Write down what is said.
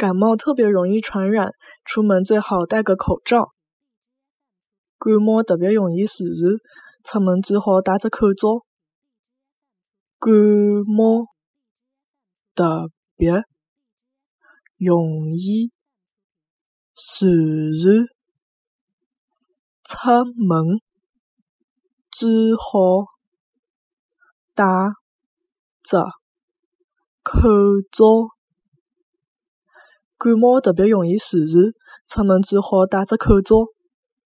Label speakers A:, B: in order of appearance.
A: 感冒特别容易传染，出门最好戴个口罩。感冒特别容易传染，出门最好戴只口罩。感冒特别容易传染，出门最好戴只口罩。感冒特别容易传染，出门最好戴只口罩。